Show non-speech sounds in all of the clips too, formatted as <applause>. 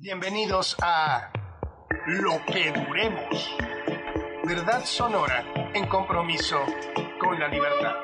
Bienvenidos a Lo que Duremos. Verdad sonora en compromiso con la libertad.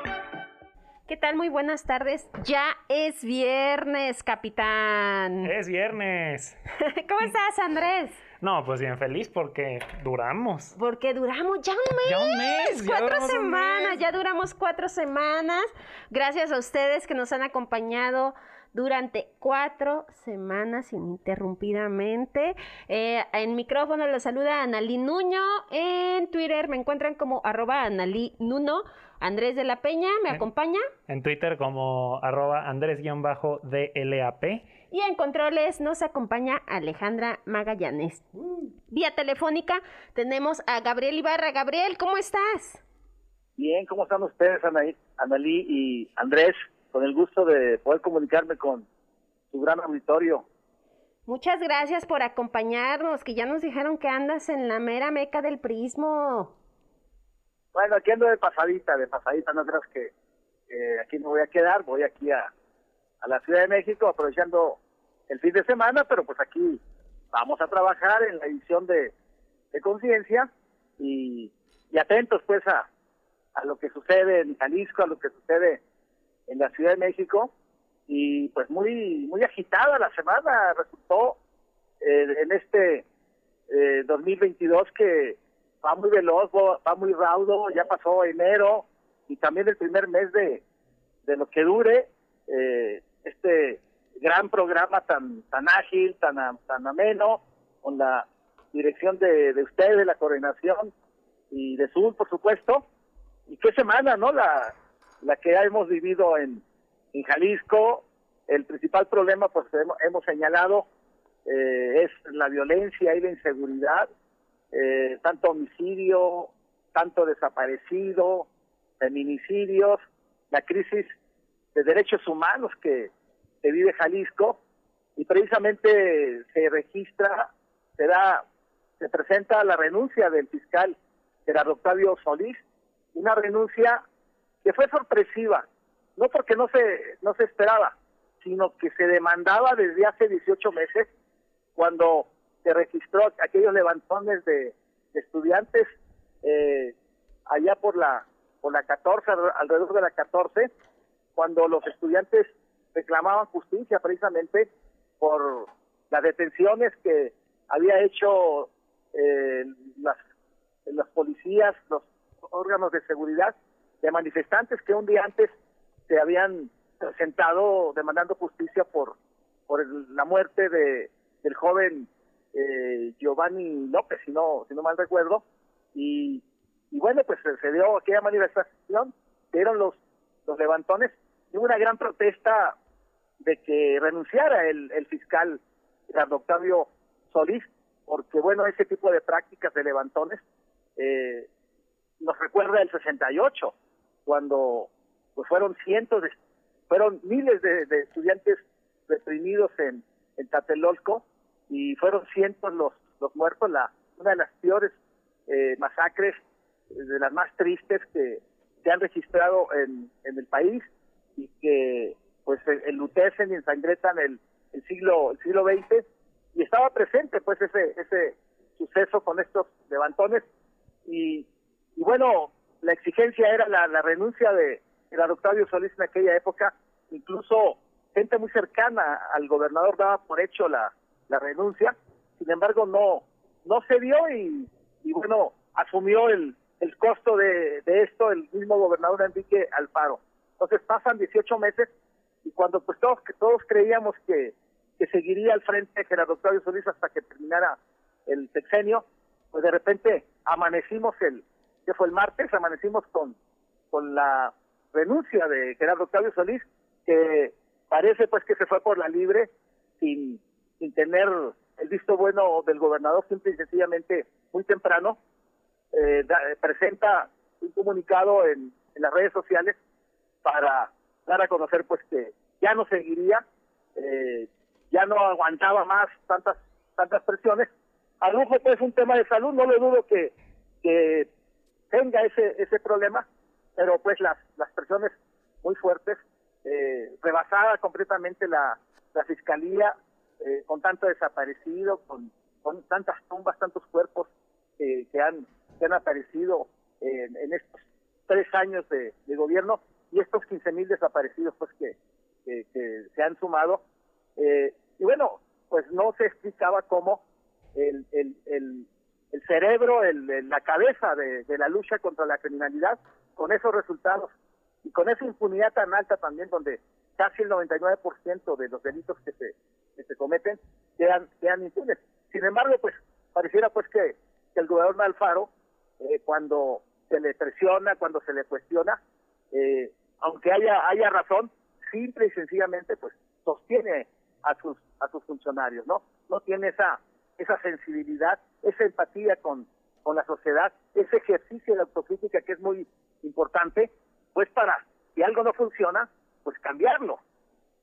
¿Qué tal? Muy buenas tardes. Ya es viernes, capitán. Es viernes. <laughs> ¿Cómo estás, Andrés? No, pues bien feliz porque duramos. Porque duramos ya un mes. Ya un mes. Cuatro semanas. mes. Ya duramos cuatro semanas. Gracias a ustedes que nos han acompañado durante cuatro semanas ininterrumpidamente. Eh, en micrófono los saluda Analí Nuño. En Twitter me encuentran como arroba Analí Nuno. Andrés de la Peña me En- acompaña. En Twitter como arroba andrés-dlap. Y en controles nos acompaña Alejandra Magallanes. Vía telefónica tenemos a Gabriel Ibarra. Gabriel, ¿cómo estás? Bien, ¿cómo están ustedes, Analí y Andrés? Con el gusto de poder comunicarme con su gran auditorio. Muchas gracias por acompañarnos, que ya nos dijeron que andas en la mera meca del prismo. Bueno, aquí ando de pasadita, de pasadita, no creas que eh, aquí me voy a quedar, voy aquí a, a la Ciudad de México aprovechando el fin de semana, pero pues aquí vamos a trabajar en la edición de, de Conciencia y, y atentos pues a, a lo que sucede en Jalisco, a lo que sucede en la Ciudad de México y pues muy muy agitada la semana resultó eh, en este eh, 2022 que va muy veloz, va muy raudo, ya pasó enero y también el primer mes de, de lo que dure eh, este gran programa tan tan ágil, tan tan ameno, con la dirección de, de ustedes, de la coordinación y de Sur, por supuesto. Y qué semana, ¿no? La, la que hemos vivido en, en Jalisco. El principal problema, pues hemos, hemos señalado, eh, es la violencia y la inseguridad, eh, tanto homicidio, tanto desaparecido, feminicidios, la crisis de derechos humanos que, que vive Jalisco y precisamente se registra, se da, se presenta la renuncia del fiscal Gerardo Octavio Solís, una renuncia que fue sorpresiva, no porque no se no se esperaba, sino que se demandaba desde hace 18 meses cuando se registró aquellos levantones de, estudiantes eh, allá por la por la 14 alre- alrededor de la 14 cuando los estudiantes reclamaban justicia precisamente por las detenciones que había hecho eh, las las policías, los órganos de seguridad de manifestantes que un día antes se habían presentado demandando justicia por por el- la muerte de del joven eh, Giovanni López, si no si no mal recuerdo, y, y bueno pues se, dio aquella manifestación, dieron los los levantones y hubo una gran protesta de que renunciara el, el fiscal Gerardo Octavio Solís, porque bueno, ese tipo de prácticas de levantones eh, nos recuerda el 68, cuando pues fueron cientos de, fueron miles de, de estudiantes reprimidos en, en Tlatelolco y fueron cientos los, los muertos, la, una de las peores eh, masacres, eh, de las más tristes que se han registrado en, en el país y que pues en- enlutecen y ensangretan el, el siglo el siglo XX y estaba presente pues ese ese suceso con estos levantones. Y, y bueno la exigencia era la, la renuncia de Gerardo Octavio Solís en aquella época. Incluso gente muy cercana al gobernador daba por hecho la, la renuncia. Sin embargo no no se dio y, y bueno asumió el, el costo de, de esto el mismo gobernador Enrique Alfaro. Entonces pasan 18 meses y cuando pues todos que todos creíamos que, que seguiría al frente Gerardo Octavio Solís hasta que terminara el sexenio, pues de repente amanecimos el, que fue el martes, amanecimos con, con la renuncia de Gerardo Octavio Solís, que parece pues que se fue por la libre sin, sin tener el visto bueno del gobernador, simple y sencillamente muy temprano, eh, da- presenta un comunicado en, en las redes sociales para dar a conocer pues que ya no seguiría, eh, ya no aguantaba más tantas tantas presiones. A pues un tema de salud, no le dudo que, que tenga ese ese problema, pero pues las las presiones muy fuertes, eh, rebasada completamente la, la fiscalía, eh, con tanto desaparecido, con, con tantas tumbas, tantos cuerpos eh, que, han, que han aparecido en, en estos tres años de, gobierno y estos 15 mil desaparecidos pues que, que, que se han sumado. Eh, y bueno, pues no se explicaba cómo el, el, el, el cerebro, el, la cabeza de, la lucha contra la criminalidad, con esos resultados y con esa impunidad tan alta también, donde casi el 99% de los delitos que se, que se cometen quedan, quedan impunes. Sin embargo, pues pareciera pues que, que el gobernador Alfaro, eh, cuando se le presiona, cuando se le cuestiona, eh, aunque haya haya razón, simple y sencillamente pues sostiene a sus a sus funcionarios, ¿no? No tiene esa esa sensibilidad, esa empatía con con la sociedad, ese ejercicio de autocrítica que es muy importante, pues para si algo no funciona, pues cambiarlo.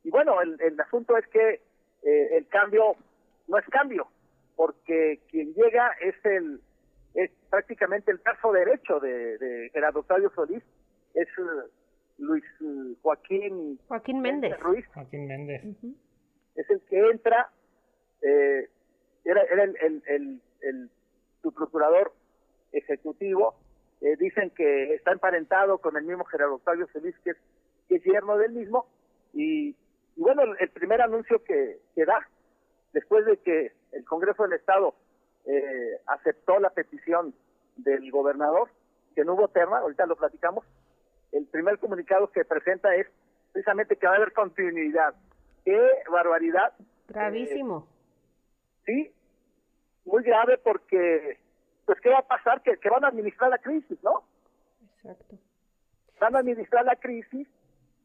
Y bueno, el, el asunto es que eh, el cambio no es cambio, porque quien llega es el es prácticamente el brazo derecho de, de Gerardo Octavio Solís, es eh, Luis eh, Joaquín Joaquín Méndez. Ruiz, Joaquín Méndez. Es el que entra, eh, era, era el, el, el, el subprocurador ejecutivo, eh, dicen que está emparentado con el mismo Gerardo Octavio Solís, que es, que es yerno del mismo, y, y bueno, el, primer anuncio que, que da, después de que el Congreso del Estado eh, aceptó la petición del gobernador, que no hubo tema, ahorita lo platicamos, el primer comunicado que presenta es precisamente que va a haber continuidad. ¡Qué barbaridad! Gravísimo. Sí, muy grave porque, pues, ¿qué va a pasar? Que, que van a administrar la crisis, ¿no? Exacto. Van a administrar la crisis,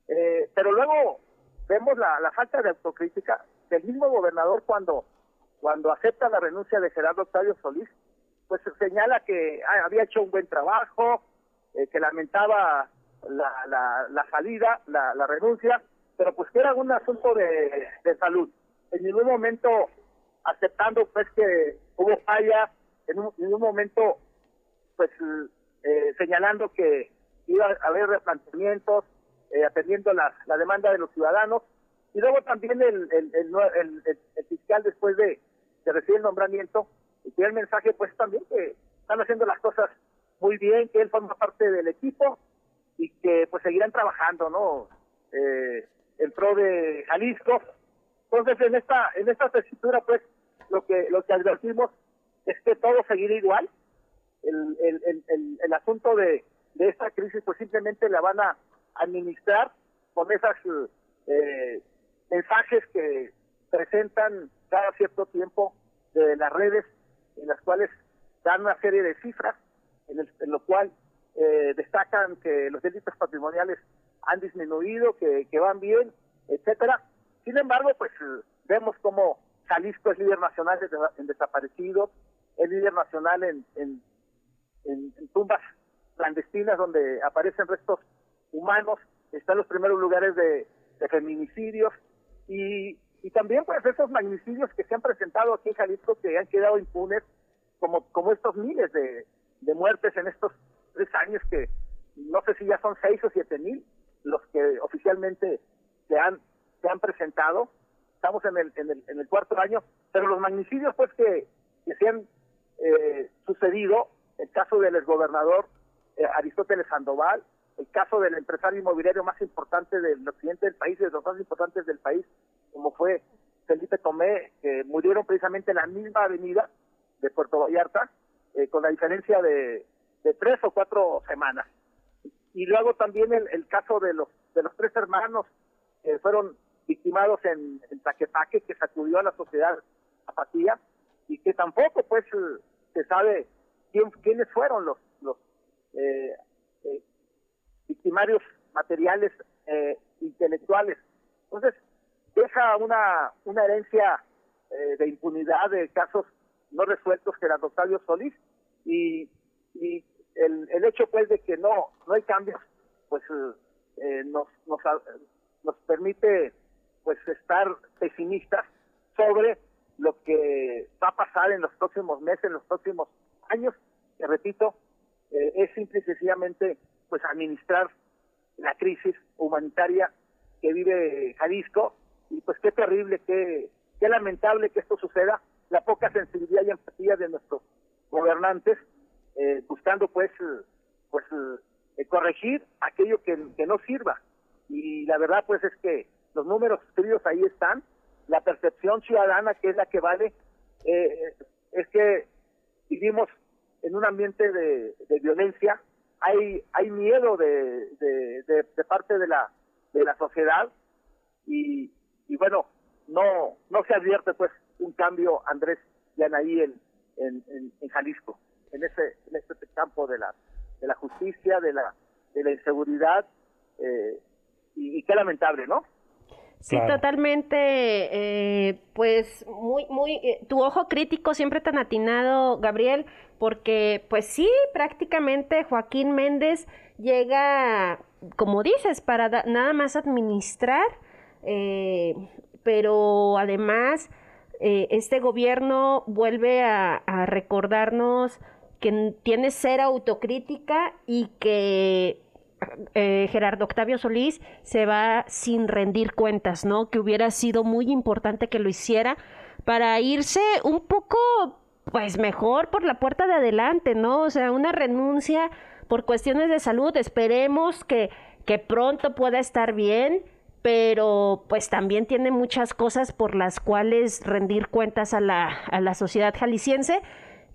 eh, pero luego vemos la, la falta de autocrítica del mismo gobernador cuando, cuando acepta la renuncia de Gerardo Octavio Solís, pues señala que ah, había hecho un buen trabajo, eh, que lamentaba la, la, la salida, la, la renuncia, pero pues que era un asunto de, de salud. En ningún momento aceptando pues que hubo fallas, en un, momento pues eh, señalando que iba a haber replanteamientos, eh, atendiendo la, la demanda de los ciudadanos. Y luego también el- el- el fiscal, después de, de recibir el nombramiento, y tiene el mensaje, pues también que están haciendo las cosas muy bien, que él forma parte del equipo y que pues seguirán trabajando, ¿no? Eh, en pro de Jalisco. Entonces, en esta en esta tesitura, pues, lo que lo que advertimos es que todo seguirá igual, el, el, el, el, asunto de, de esta crisis pues simplemente la van a administrar con esas eh, mensajes que presentan cada cierto tiempo de las redes en las cuales dan una serie de cifras en, el, en lo cual eh, destacan que los delitos patrimoniales han disminuido, que, que van bien, etcétera. Sin embargo, pues vemos como Jalisco es líder nacional en desaparecidos, es líder nacional en, en, tumbas clandestinas donde aparecen restos humanos, está en los primeros lugares de, de feminicidios y, también pues esos magnicidios que se han presentado aquí en Jalisco que han quedado impunes, como, estos miles de, muertes en estos tres años que no sé si ya son seis o siete mil los que oficialmente se han presentado. Estamos en el, en el, en el cuarto año, pero los magnicidios pues que, que se han eh, sucedido, el caso del exgobernador eh, Aristóteles Sandoval, el caso del empresario inmobiliario más importante del occidente del país, de los más importantes del país, como fue Felipe Tomé, que murieron precisamente en la misma avenida de Puerto Vallarta, eh, con la diferencia de, de tres o cuatro semanas. Y luego también el, el caso de los de los tres hermanos que fueron victimados en, en Taquepaque, que sacudió a la sociedad apatía, y que tampoco pues eh, se sabe quién, quiénes fueron los, los eh, eh, victimarios materiales eh, intelectuales. Entonces, deja una, una herencia eh, de impunidad de casos no resueltos que era Octavio Solís y, y el, el hecho pues de que no no hay cambios pues nos, nos nos permite pues estar pesimistas sobre lo que va a pasar en los próximos meses, en los próximos años, repito, eh, es simple y sencillamente pues administrar la crisis humanitaria que vive Jalisco. Y pues qué terrible, qué, qué lamentable que esto suceda, la poca sensibilidad y empatía de nuestros gobernantes, eh, buscando pues, pues eh, corregir aquello que, que no sirva. Y la verdad pues es que los números escritos ahí están, la percepción ciudadana que es la que vale, eh, es que vivimos en un ambiente de, violencia, hay hay miedo de, de, parte de la de la sociedad. Y, y bueno no no se advierte pues un cambio Andrés y Anaí en, en, en, Jalisco en ese en este campo de la de la justicia de la de la inseguridad eh, y qué lamentable no Sí, Claro. totalmente. eh, pues muy, muy, eh, tu ojo crítico siempre tan atinado, Gabriel, porque pues sí, prácticamente Joaquín Méndez llega, como dices, para da- nada más administrar, eh, pero además este gobierno vuelve a, a recordarnos que tiene cero autocrítica y que eh, Gerardo Octavio Solís se va sin rendir cuentas, ¿no? Que hubiera sido muy importante que lo hiciera para irse un poco, pues mejor por la puerta de adelante, ¿no? O sea, una renuncia por cuestiones de salud, esperemos que, que pronto pueda estar bien, pero pues también tiene muchas cosas por las cuales rendir cuentas a la, a la sociedad jalisciense.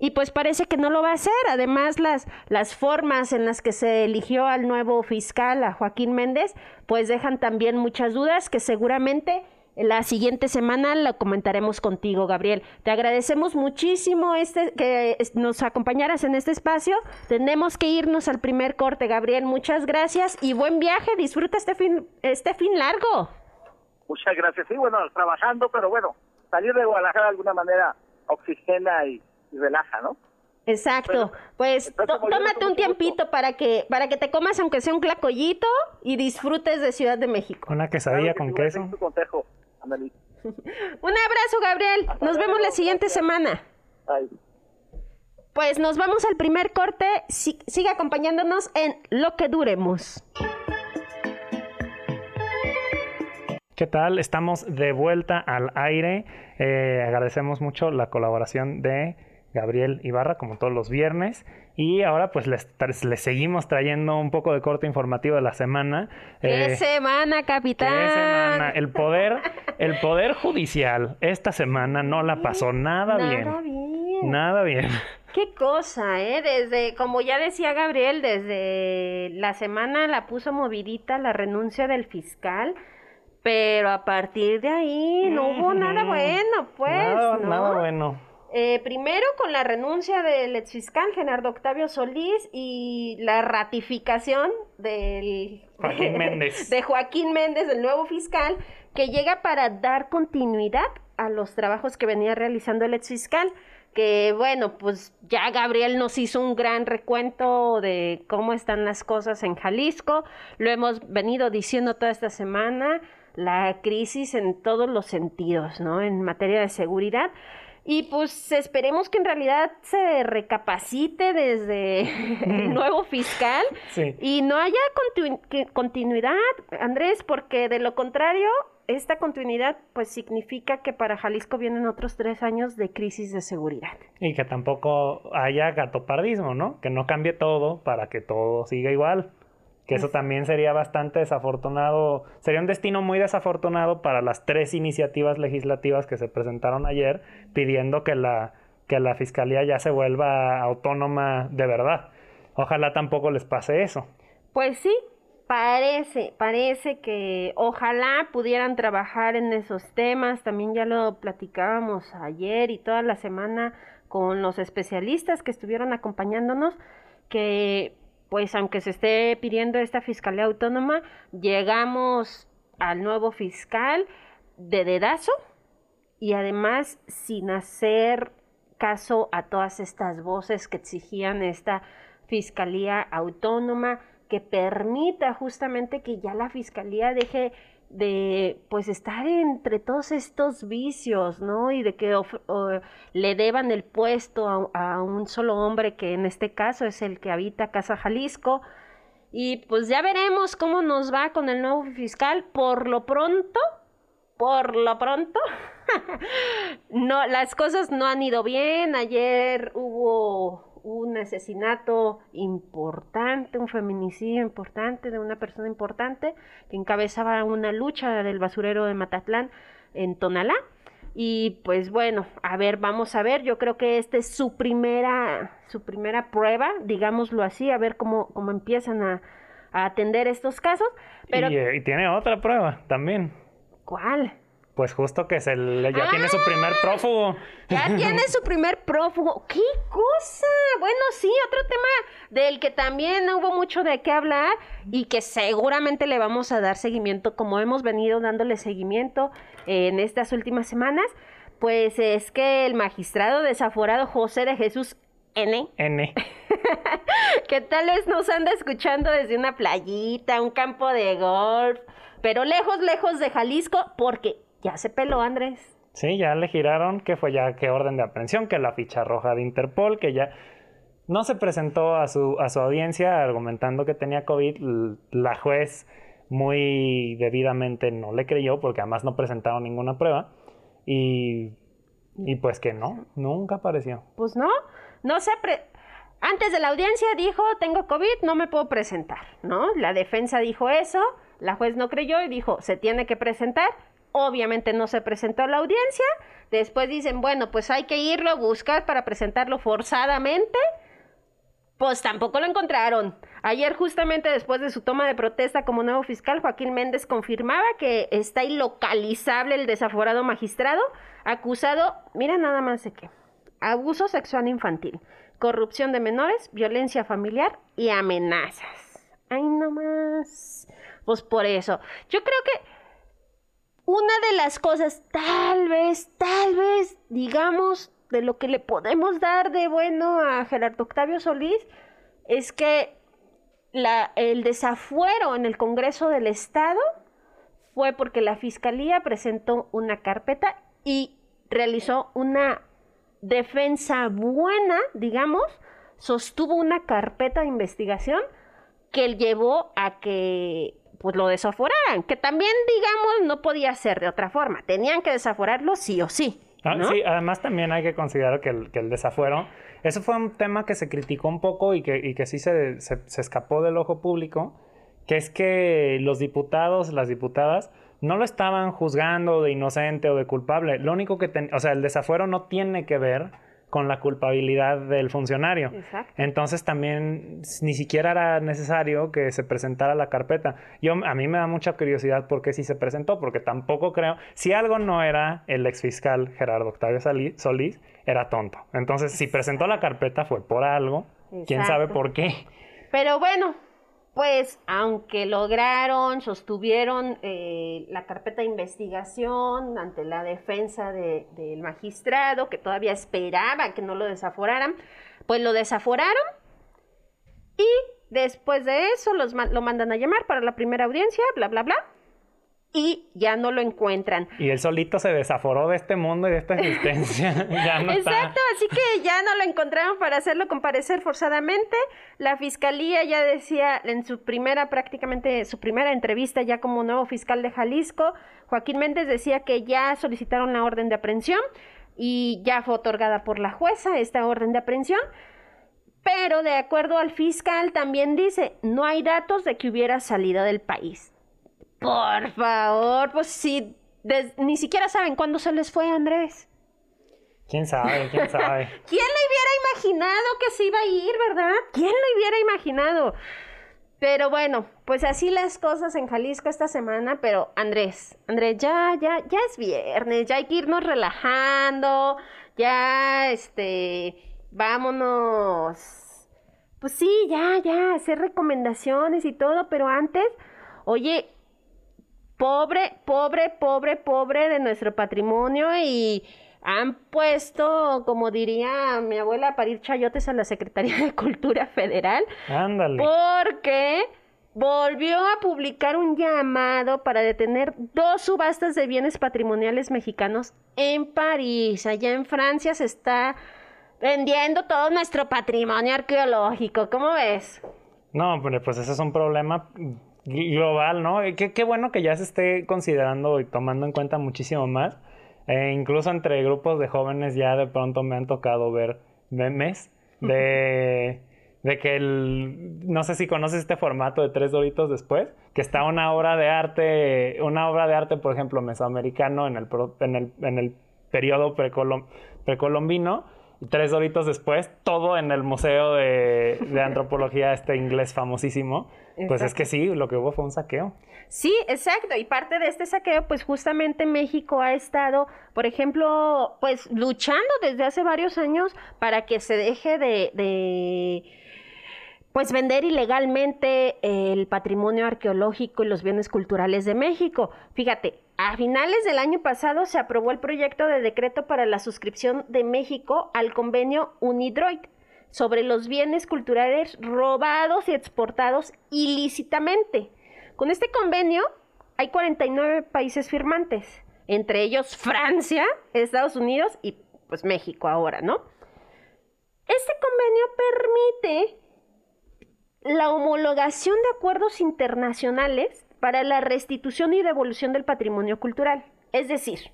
Y pues parece que no lo va a hacer. Además, las, las formas en las que se eligió al nuevo fiscal, a Joaquín Méndez, pues dejan también muchas dudas que seguramente la siguiente semana lo comentaremos contigo, Gabriel. Te agradecemos muchísimo este, que nos acompañaras en este espacio. Tenemos que irnos al primer corte, Gabriel. Muchas gracias y buen viaje. Disfruta este fin, este fin largo. Muchas gracias. Sí, bueno, trabajando, pero bueno, salir de Guadalajara de alguna manera oxigena y, y relaja, ¿no? Exacto. Pues entonces, tómate un gusto. tiempito para que para que te comas aunque sea un clacollito y disfrutes de Ciudad de México. Una quesadilla Claro que con queso. consejo, Annalise. <laughs> Un abrazo, Gabriel. Hasta Nos vemos la siguiente gracias. semana. Pues nos vamos al primer corte. Si- sigue acompañándonos en Lo que duremos. ¿Qué tal? Estamos de vuelta al aire. Eh, agradecemos mucho la colaboración de Gabriel Ibarra, como todos los viernes. Y ahora pues les, les seguimos trayendo un poco de corte informativo de la semana. ¡Qué Eh, semana, ¿qué capitán! semana? El poder, <laughs> el poder judicial esta semana no la pasó nada, Nada bien. bien. Nada bien. Qué cosa, ¿eh? Desde, como ya decía Gabriel, desde la semana la puso movidita la renuncia del fiscal, pero a partir de ahí no hubo nada bueno, pues, nada, ¿no? nada bueno. Eh, primero con la renuncia del exfiscal Gerardo Octavio Solís y la ratificación del <laughs> Joaquín Méndez. de Joaquín Méndez, el nuevo fiscal, que llega para dar continuidad a los trabajos que venía realizando el exfiscal. Que bueno, pues ya Gabriel nos hizo un gran recuento de cómo están las cosas en Jalisco. Lo hemos venido diciendo toda esta semana, la crisis en todos los sentidos, ¿no? En materia de seguridad. Y pues esperemos que en realidad se recapacite desde el nuevo fiscal Sí. y no haya continu- continuidad, Andrés, porque de lo contrario, esta continuidad pues significa que para Jalisco vienen otros tres años de crisis de seguridad. Y que tampoco haya gatopardismo, ¿no? Que no cambie todo para que todo siga igual. Que eso también sería bastante desafortunado, sería un destino muy desafortunado para las tres iniciativas legislativas que se presentaron ayer pidiendo que la, que la fiscalía ya se vuelva autónoma de verdad. Ojalá tampoco les pase eso. Pues sí, parece, parece que ojalá pudieran trabajar en esos temas. También ya lo platicábamos ayer y toda la semana con los especialistas que estuvieron acompañándonos, que pues aunque se esté pidiendo esta fiscalía autónoma, llegamos al nuevo fiscal de dedazo y además sin hacer caso a todas estas voces que exigían esta fiscalía autónoma que permita justamente que ya la fiscalía deje de pues estar entre todos estos vicios, ¿no? Y de que le deban el puesto a, a un solo hombre que en este caso es el que habita Casa Jalisco. Y pues ya veremos cómo nos va con el nuevo fiscal. Por lo pronto, por lo pronto, <laughs> no, las cosas no han ido bien. Ayer hubo un asesinato importante, un feminicidio importante de una persona importante que encabezaba una lucha del basurero de Matatlán en Tonalá. Y pues bueno, a ver, vamos a ver, yo creo que esta es su primera, su primera prueba, digámoslo así, a ver cómo, cómo empiezan a, a atender estos casos. Pero, Y, eh, y tiene otra prueba también. ¿cuál? Pues justo que se le- ya tiene su primer prófugo. Ya <laughs> tiene su primer prófugo. ¡Qué cosa! Bueno, sí, otro tema del que también hubo mucho de qué hablar y que seguramente le vamos a dar seguimiento, como hemos venido dándole seguimiento en estas últimas semanas, pues es que el magistrado desaforado José de Jesús N, N. <laughs> <laughs> que tal vez nos anda escuchando desde una playita, un campo de golf, pero lejos, lejos de Jalisco, porque ya se peló Andrés. Sí, ya le giraron que fue ya que orden de aprehensión, que la ficha roja de Interpol, que ya no se presentó a su, a su audiencia argumentando que tenía COVID. La juez muy debidamente no le creyó porque además no presentaron ninguna prueba. Y, y pues que no, nunca apareció. Pues no, no se pre- Antes de la audiencia dijo, tengo COVID, no me puedo presentar, ¿no? La defensa dijo eso, la juez no creyó y dijo, se tiene que presentar. Obviamente no se presentó a la audiencia. Después dicen, bueno, pues hay que irlo a buscar para presentarlo forzadamente. Pues tampoco lo encontraron. Ayer, justamente después de su toma de protesta como nuevo fiscal, Joaquín Méndez confirmaba que está ilocalizable el desaforado magistrado, acusado, mira nada más de qué, abuso sexual infantil, corrupción de menores, violencia familiar y amenazas. Ay, no más. Pues por eso. Yo creo que una de las cosas, tal vez, tal vez, digamos, de lo que le podemos dar de bueno a Gerardo Octavio Solís, es que el desafuero en el Congreso del Estado fue porque la Fiscalía presentó una carpeta y realizó una defensa buena, digamos, sostuvo una carpeta de investigación que llevó a que pues lo desaforaran, que también digamos no podía ser de otra forma, tenían que desaforarlo sí o sí. Ah. Sí, además también hay que considerar que el, que el desafuero, eso fue un tema que se criticó un poco y que, y que sí se, se- se escapó del ojo público, que es que los diputados, las diputadas, no lo estaban juzgando de inocente o de culpable. Lo único que, ten- o sea, el desafuero no tiene que ver con la culpabilidad del funcionario. Exacto. Entonces también ni siquiera era necesario que se presentara la carpeta. Yo, a mí me da mucha curiosidad por qué sí se presentó, porque tampoco creo, si algo no era el exfiscal Gerardo Octavio Solís, era tonto. Entonces si presentó la carpeta fue por algo, quién sabe por qué. Pero bueno, pues aunque lograron, sostuvieron eh, la carpeta de investigación ante la defensa de- del magistrado, que todavía esperaba que no lo desaforaran, pues lo desaforaron. Y después de eso los lo mandan a llamar para la primera audiencia, bla, bla, bla, y ya no lo encuentran. Y él solito se desaforó de este mundo y de esta existencia. <laughs> <laughs> ya no está. Exacto, así que ya no lo encontraron para hacerlo comparecer forzadamente. La fiscalía ya decía en su primera, prácticamente su primera entrevista ya como nuevo fiscal de Jalisco, Joaquín Méndez decía que ya solicitaron la orden de aprehensión y ya fue otorgada por la jueza esta orden de aprehensión. Pero de acuerdo al fiscal también dice, no hay datos de que hubiera salido del país. Por favor, pues si des- ni siquiera saben cuándo se les fue Andrés. ¿Quién sabe? ¿Quién sabe? <laughs> ¿Quién le hubiera imaginado que se iba a ir, verdad? ¿Quién lo hubiera imaginado? Pero bueno, pues así las cosas en Jalisco esta semana, pero Andrés, Andrés, ya, ya, ya es viernes, ya hay que irnos relajando, ya, este, vámonos. Pues sí, ya, ya, hacer recomendaciones y todo, pero antes, oye, pobre, pobre, pobre, pobre de nuestro patrimonio y han puesto, como diría mi abuela, a parir chayotes a la Secretaría de Cultura Federal Ándale. porque volvió a publicar un llamado para detener dos subastas de bienes patrimoniales mexicanos en París. Allá en Francia se está vendiendo todo nuestro patrimonio arqueológico. ¿Cómo ves? No, pero pues ese es un problema global, ¿no? Qué, qué bueno que ya se esté considerando y tomando en cuenta muchísimo más. Eh, incluso entre grupos de jóvenes ya de pronto me han tocado ver memes <laughs> de, de que el... No sé si conoces este formato de tres doritos después, que está una obra de arte, una obra de arte, por ejemplo, mesoamericano en el, en el, en el periodo precolombino tres doritos después, todo en el Museo de, <laughs> Antropología este inglés famosísimo. Pues es que sí, lo que hubo fue un saqueo. Sí, exacto. Y parte de este saqueo, pues justamente México ha estado, por ejemplo, pues luchando desde hace varios años para que se deje de, pues vender ilegalmente el patrimonio arqueológico y los bienes culturales de México. Fíjate, a finales del año pasado se aprobó el proyecto de decreto para la suscripción de México al convenio UNIDROID sobre los bienes culturales robados y exportados ilícitamente. Con este convenio hay 49 países firmantes, entre ellos Francia, Estados Unidos y pues México ahora, ¿no? Este convenio permite la homologación de acuerdos internacionales para la restitución y devolución del patrimonio cultural. Es decir,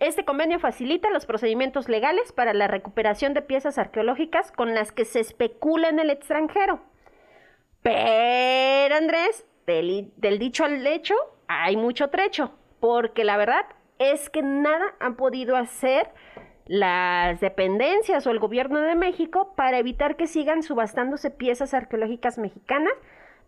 este convenio facilita los procedimientos legales para la recuperación de piezas arqueológicas con las que se especula en el extranjero. Pero, Andrés, del, dicho al hecho hay mucho trecho, porque la verdad es que nada han podido hacer las dependencias o el gobierno de México para evitar que sigan subastándose piezas arqueológicas mexicanas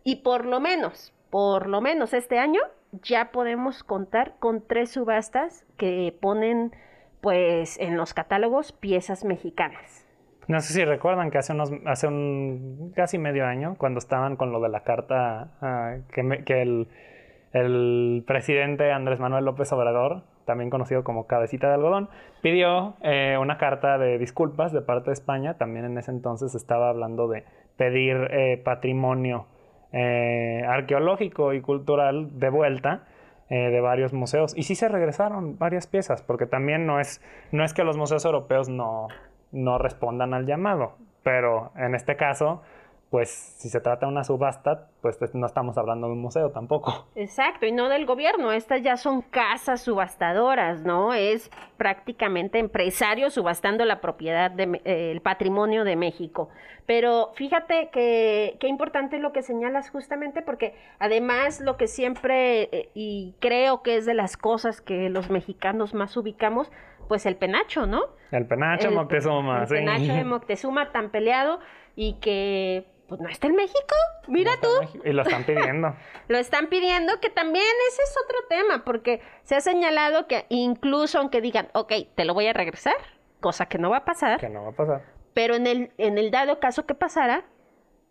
y por lo menos por lo menos este año ya podemos contar con tres subastas que ponen pues en los catálogos piezas mexicanas. No sé si recuerdan que hace unos hace un casi medio año cuando estaban con lo de la carta ah, que, que el, el, presidente Andrés Manuel López Obrador, también conocido como cabecita de algodón, pidió eh, una carta de disculpas de parte de España. También en ese entonces estaba hablando de pedir eh, patrimonio eh, arqueológico y cultural de vuelta eh, de varios museos. Y sí se regresaron varias piezas, porque también no es, no es que los museos europeos no, no respondan al llamado, pero en este caso pues si se trata de una subasta, pues no estamos hablando de un museo tampoco. Exacto, y no del gobierno, estas ya son casas subastadoras, ¿no? Es prácticamente empresarios subastando la propiedad del eh, patrimonio de México. Pero fíjate que qué importante es lo que señalas justamente porque además lo que siempre, eh, y creo que es de las cosas que los mexicanos más ubicamos, pues el penacho, ¿no? El penacho Moctezuma, el penacho de <laughs> Moctezuma tan peleado y que pues no está en México. Mira tú. Y lo están pidiendo. <laughs> lo están pidiendo, que también ese es otro tema, porque se ha señalado que incluso aunque digan, ok, te lo voy a regresar, cosa que no va a pasar. Que no va a pasar. Pero en el, en el dado caso que pasara,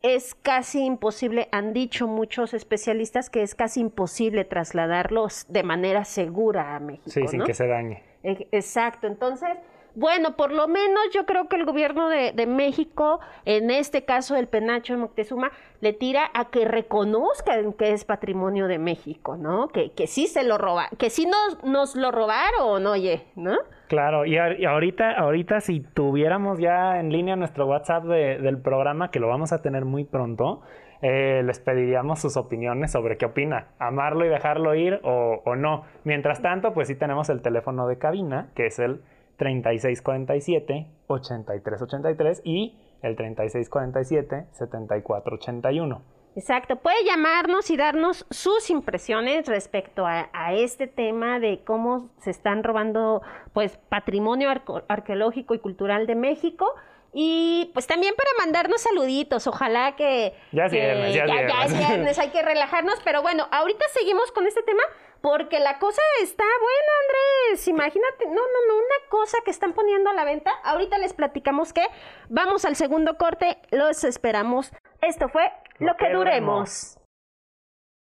es casi imposible, han dicho muchos especialistas que es casi imposible trasladarlos de manera segura a México. Sí, sin que se dañe. E, exacto. Entonces, bueno, por lo menos yo creo que el gobierno de, México, en este caso el penacho de Moctezuma, le tira a que reconozcan que es patrimonio de México, ¿no? Que, que sí se lo roba, que sí nos, nos lo robaron, oye, ¿no? Claro, y, ahorita, ahorita si tuviéramos ya en línea nuestro WhatsApp del programa, que lo vamos a tener muy pronto, eh, les pediríamos sus opiniones sobre qué opina, amarlo y dejarlo ir o, o no. Mientras tanto, pues sí tenemos el teléfono de cabina, que es el 3647-8383 y el 3647-7481. Exacto, puede llamarnos y darnos sus impresiones respecto a, este tema de cómo se están robando pues patrimonio arqueológico y cultural de México. Y pues también para mandarnos saluditos, ojalá que... Ya es viernes, ya, ya, ya es viernes, hay que relajarnos, pero bueno, ahorita seguimos con este tema porque la cosa está buena, Andrés. Imagínate, no, no, no, una cosa que están poniendo a la venta. Ahorita les platicamos que vamos al segundo corte, los esperamos. Esto fue Lo, que, duremos.